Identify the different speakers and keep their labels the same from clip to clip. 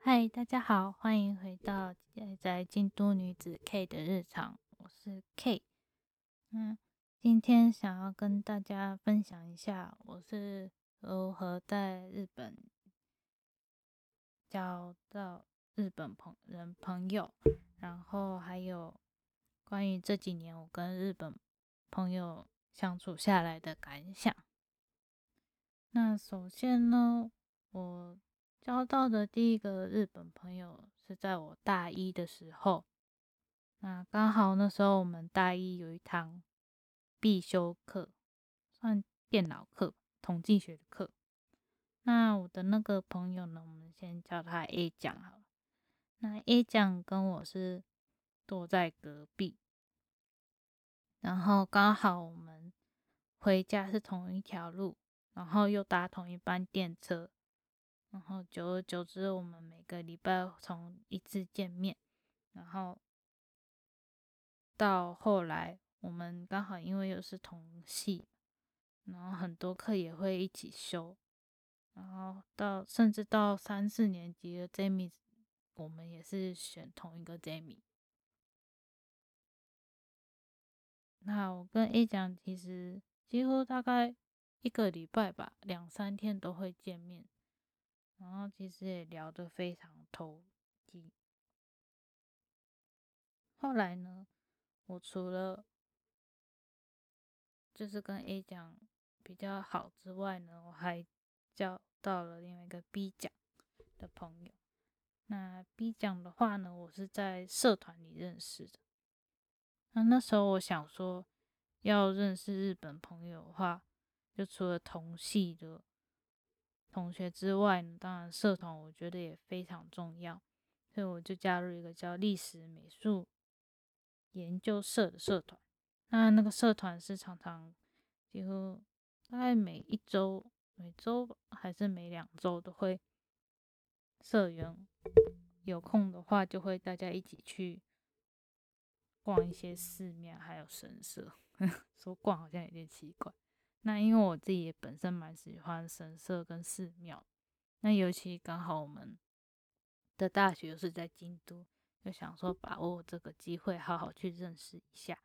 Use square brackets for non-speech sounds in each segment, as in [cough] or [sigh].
Speaker 1: 嗨，大家好，欢迎回到在京都女子 K 的日常，我是 K。嗯，今天想要跟大家分享一下，我是如何在日本交到日本朋人朋友，然后还有关于这几年我跟日本朋友相处下来的感想。那首先呢，我。交到的第一个日本朋友是在我大一的时候，那刚好那时候我们大一有一堂必修课，算电脑课、统计学的课。那我的那个朋友呢，我们先叫他 A 酱好了。那 A 酱跟我是坐在隔壁，然后刚好我们回家是同一条路，然后又搭同一班电车。然后久而久之，我们每个礼拜从一次见面，然后到后来，我们刚好因为又是同系，然后很多课也会一起修，然后到甚至到三四年级的 Jamie，我们也是选同一个 Jamie。那我跟 A 讲，其实几乎大概一个礼拜吧，两三天都会见面。然后其实也聊得非常投机。后来呢，我除了就是跟 A 讲比较好之外呢，我还交到了另外一个 B 奖的朋友。那 B 奖的话呢，我是在社团里认识的。那那时候我想说，要认识日本朋友的话，就除了同系的。同学之外呢，当然社团我觉得也非常重要，所以我就加入一个叫历史美术研究社的社团。那那个社团是常常几乎大概每一周、每周还是每两周都会社员有空的话，就会大家一起去逛一些寺庙还有神社。[laughs] 说逛好像有点奇怪。那因为我自己也本身蛮喜欢神社跟寺庙，那尤其刚好我们的大学是在京都，就想说把握这个机会，好好去认识一下。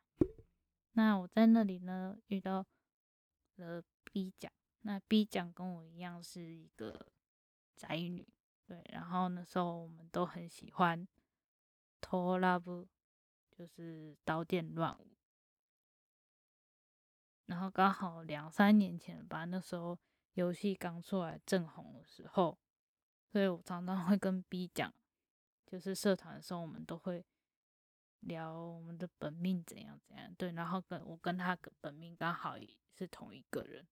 Speaker 1: 那我在那里呢遇到了 B 奖，那 B 奖跟我一样是一个宅女，对，然后那时候我们都很喜欢拖拉布，就是刀剑乱舞。然后刚好两三年前吧，那时候游戏刚出来正红的时候，所以我常常会跟 B 讲，就是社团的时候，我们都会聊我们的本命怎样怎样。对，然后跟我跟他本命刚好是同一个人。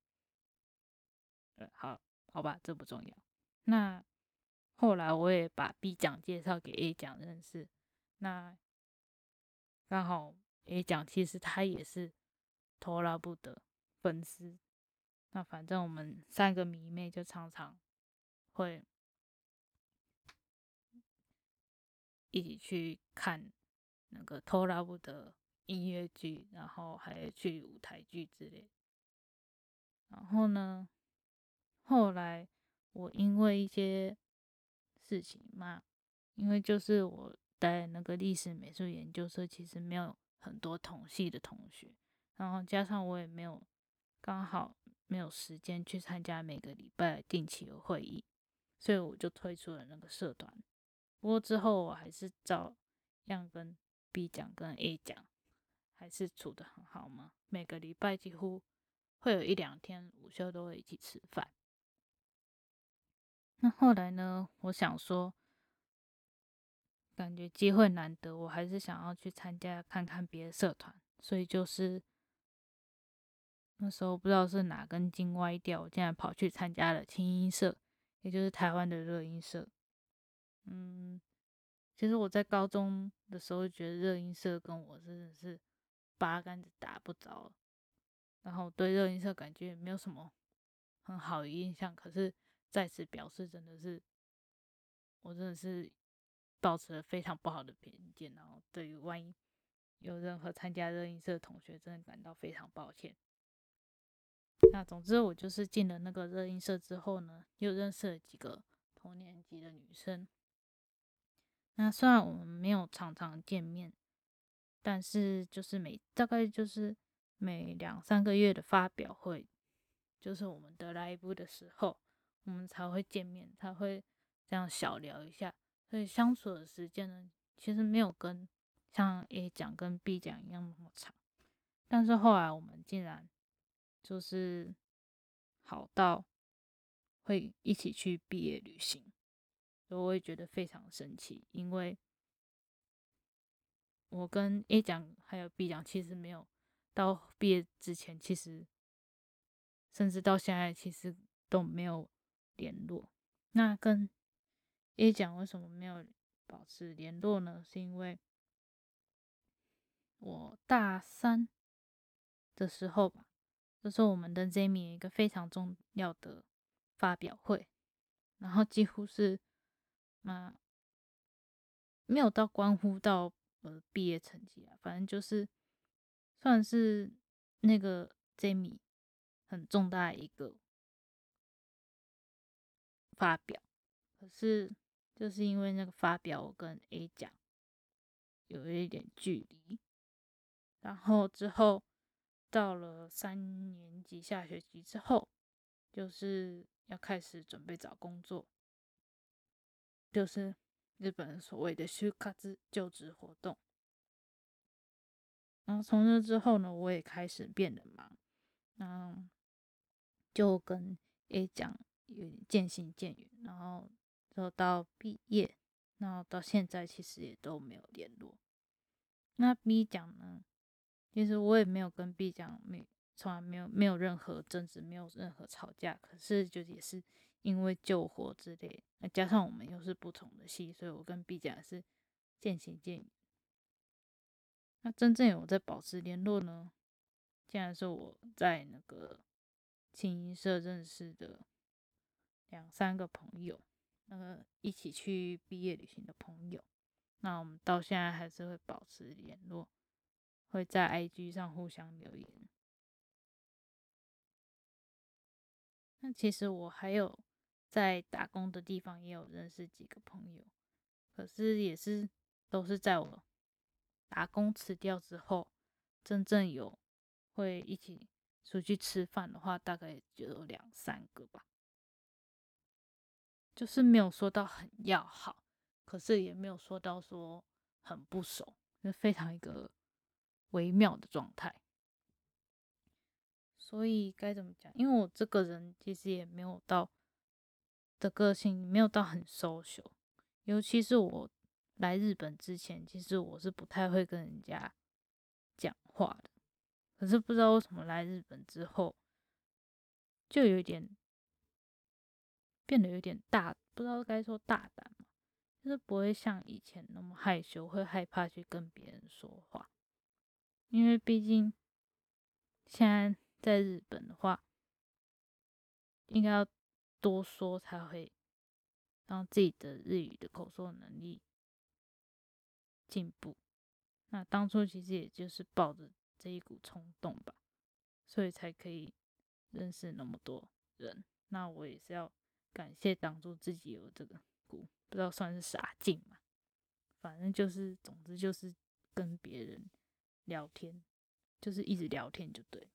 Speaker 1: 对，好好吧，这不重要。那后来我也把 B 讲介绍给 A 讲认识，那刚好 A 讲其实他也是。拖拉布的粉丝，那反正我们三个迷妹就常常会一起去看那个拖拉布的音乐剧，然后还去舞台剧之类。然后呢，后来我因为一些事情嘛，因为就是我在那个历史美术研究社，其实没有很多同系的同学。然后加上我也没有刚好没有时间去参加每个礼拜定期的会议，所以我就退出了那个社团。不过之后我还是照样跟 B 讲跟 A 讲，还是处的很好嘛。每个礼拜几乎会有一两天午休都会一起吃饭。那后来呢，我想说，感觉机会难得，我还是想要去参加看看别的社团，所以就是。那时候不知道是哪根筋歪掉，我竟然跑去参加了轻音社，也就是台湾的热音社。嗯，其实我在高中的时候觉得热音社跟我真的是八竿子打不着，然后对热音社感觉也没有什么很好的印象。可是再次表示，真的是我真的是保持了非常不好的偏见，然后对于万一有任何参加热音社的同学，真的感到非常抱歉。那总之，我就是进了那个热音社之后呢，又认识了几个同年级的女生。那虽然我们没有常常见面，但是就是每大概就是每两三个月的发表会，就是我们的来一部的时候，我们才会见面，才会这样小聊一下。所以相处的时间呢，其实没有跟像 A 讲跟 B 讲一样那么长。但是后来我们竟然就是好到会一起去毕业旅行，所以我也觉得非常神奇。因为我跟 A 奖还有 B 奖其实没有到毕业之前，其实甚至到现在其实都没有联络。那跟 A 奖为什么没有保持联络呢？是因为我大三。的时候吧，就是我们的 Jamie 一个非常重要的发表会，然后几乎是，啊，没有到关乎到呃毕业成绩啊，反正就是算是那个 Jamie 很重大一个发表，可是就是因为那个发表，我跟 A 讲有一点距离，然后之后。到了三年级下学期之后，就是要开始准备找工作，就是日本所谓的休卡兹就职活动。然后从那之后呢，我也开始变得忙，然后，就跟 A 讲有点渐行渐远，然后就到毕业，然后到现在其实也都没有联络。那 B 讲呢？其实我也没有跟 B 讲，没从来没有没有任何争执，没有任何吵架。可是就也是因为救火之类，那加上我们又是不同的系，所以我跟 B 讲是渐行渐远。那真正有在保持联络呢？竟然是我在那个青音社认识的两三个朋友，那个一起去毕业旅行的朋友。那我们到现在还是会保持联络。会在 IG 上互相留言。那其实我还有在打工的地方也有认识几个朋友，可是也是都是在我打工辞掉之后，真正有会一起出去吃饭的话，大概就有两三个吧。就是没有说到很要好，可是也没有说到说很不熟，就非常一个。微妙的状态，所以该怎么讲？因为我这个人其实也没有到的个性，没有到很 social。尤其是我来日本之前，其实我是不太会跟人家讲话的。可是不知道为什么来日本之后，就有点变得有点大，不知道该说大胆嘛，就是不会像以前那么害羞，会害怕去跟别人说话。因为毕竟现在在日本的话，应该要多说才会让自己的日语的口说能力进步。那当初其实也就是抱着这一股冲动吧，所以才可以认识那么多人。那我也是要感谢当初自己有这个股，不知道算是啥劲嘛，反正就是，总之就是跟别人。聊天就是一直聊天就对。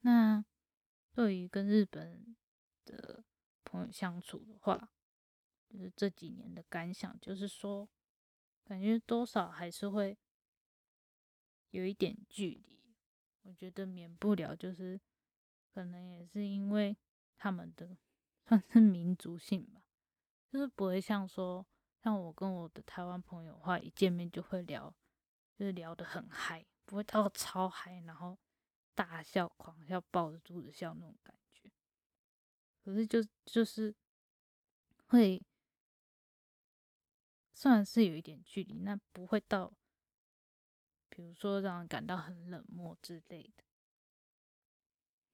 Speaker 1: 那对于跟日本的朋友相处的话，就是这几年的感想，就是说，感觉多少还是会有一点距离。我觉得免不了，就是可能也是因为他们的 [laughs] 算是民族性吧，就是不会像说。像我跟我的台湾朋友的话，一见面就会聊，就是聊得很嗨，不会到 [laughs] 超嗨，然后大笑、狂笑、抱着肚子笑那种感觉。可是就就是会，虽然是有一点距离，那不会到，比如说让人感到很冷漠之类的。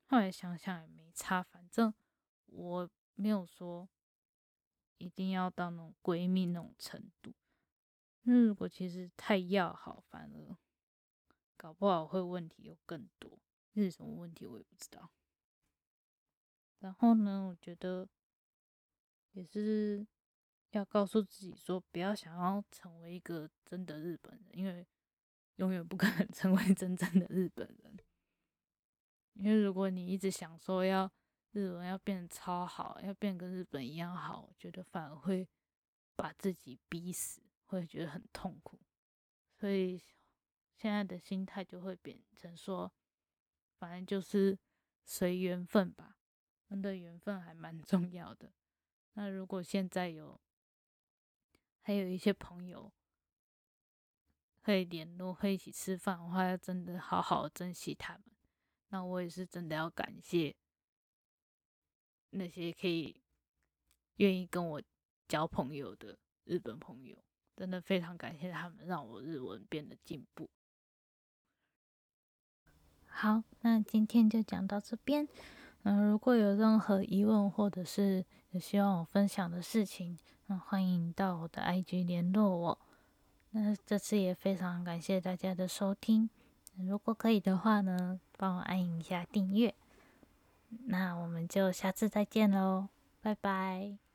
Speaker 1: 后来想想也没差，反正我没有说。一定要到那种闺蜜那种程度，那如果其实太要好，反而搞不好会问题有更多。那是什么问题我也不知道。然后呢，我觉得也是要告诉自己说，不要想要成为一个真的日本人，因为永远不可能 [laughs] 成为真正的日本人。因为如果你一直想说要日文要变得超好，要变跟日本一样好，我觉得反而会把自己逼死，会觉得很痛苦。所以现在的心态就会变成说，反正就是随缘分吧，真的缘分还蛮 [laughs] 重要的。那如果现在有还有一些朋友可以联络，会一起吃饭的话，要真的好好珍惜他们。那我也是真的要感谢那些可以愿意跟我交朋友的日本朋友，真的非常感谢他们，让我日文变得进步。好，那今天就讲到这边。嗯，如果有任何疑问或者是有希望我分享的事情，那欢迎到我的 IG 联络我。那这次也非常感谢大家的收听。如果可以的话呢，帮我按一下订阅。那我们就下次再见喽，拜拜。